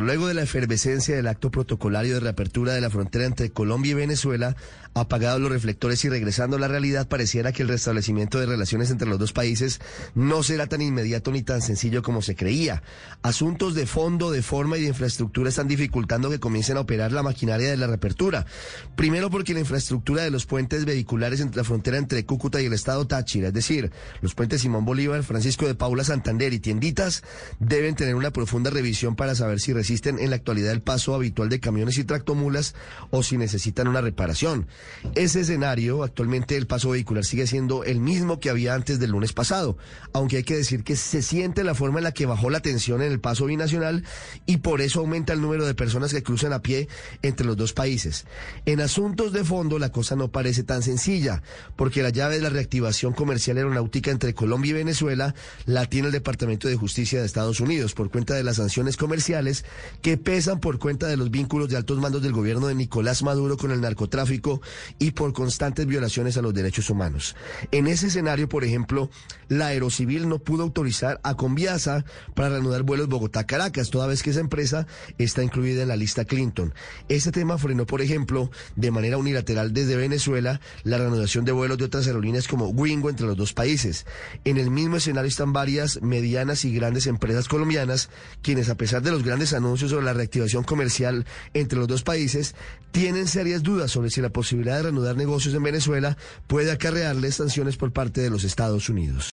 Luego de la efervescencia del acto protocolario de reapertura de la frontera entre Colombia y Venezuela, apagados los reflectores y regresando a la realidad, pareciera que el restablecimiento de relaciones entre los dos países no será tan inmediato ni tan sencillo como se creía. Asuntos de fondo, de forma y de infraestructura están dificultando que comiencen a operar la maquinaria de la reapertura. Primero porque la infraestructura de los puentes vehiculares entre la frontera entre Cúcuta y el estado Táchira, es decir, los puentes Simón Bolívar, Francisco de Paula Santander y Tienditas, deben tener una profunda revisión para saber si resisten en la actualidad el paso habitual de camiones y tractomulas o si necesitan una reparación. Ese escenario, actualmente el paso vehicular sigue siendo el mismo que había antes del lunes pasado, aunque hay que decir que se siente la forma en la que bajó la tensión en el paso binacional y por eso aumenta el número de personas que cruzan a pie entre los dos países. En asuntos de fondo la cosa no parece tan sencilla, porque la llave de la reactivación comercial aeronáutica entre Colombia y Venezuela la tiene el Departamento de Justicia de Estados Unidos por cuenta de las sanciones comerciales que pesan por cuenta de los vínculos de altos mandos del gobierno de Nicolás Maduro con el narcotráfico y por constantes violaciones a los derechos humanos. En ese escenario, por ejemplo, la Aerocivil no pudo autorizar a Conviasa para reanudar vuelos Bogotá-Caracas, toda vez que esa empresa está incluida en la lista Clinton. Ese tema frenó, por ejemplo, de manera unilateral desde Venezuela la reanudación de vuelos de otras aerolíneas como Wingo entre los dos países. En el mismo escenario están varias medianas y grandes empresas colombianas, quienes a pesar de los grandes anuncios sobre la reactivación comercial entre los dos países, tienen serias dudas sobre si la posibilidad de reanudar negocios en Venezuela puede acarrearles sanciones por parte de los Estados Unidos.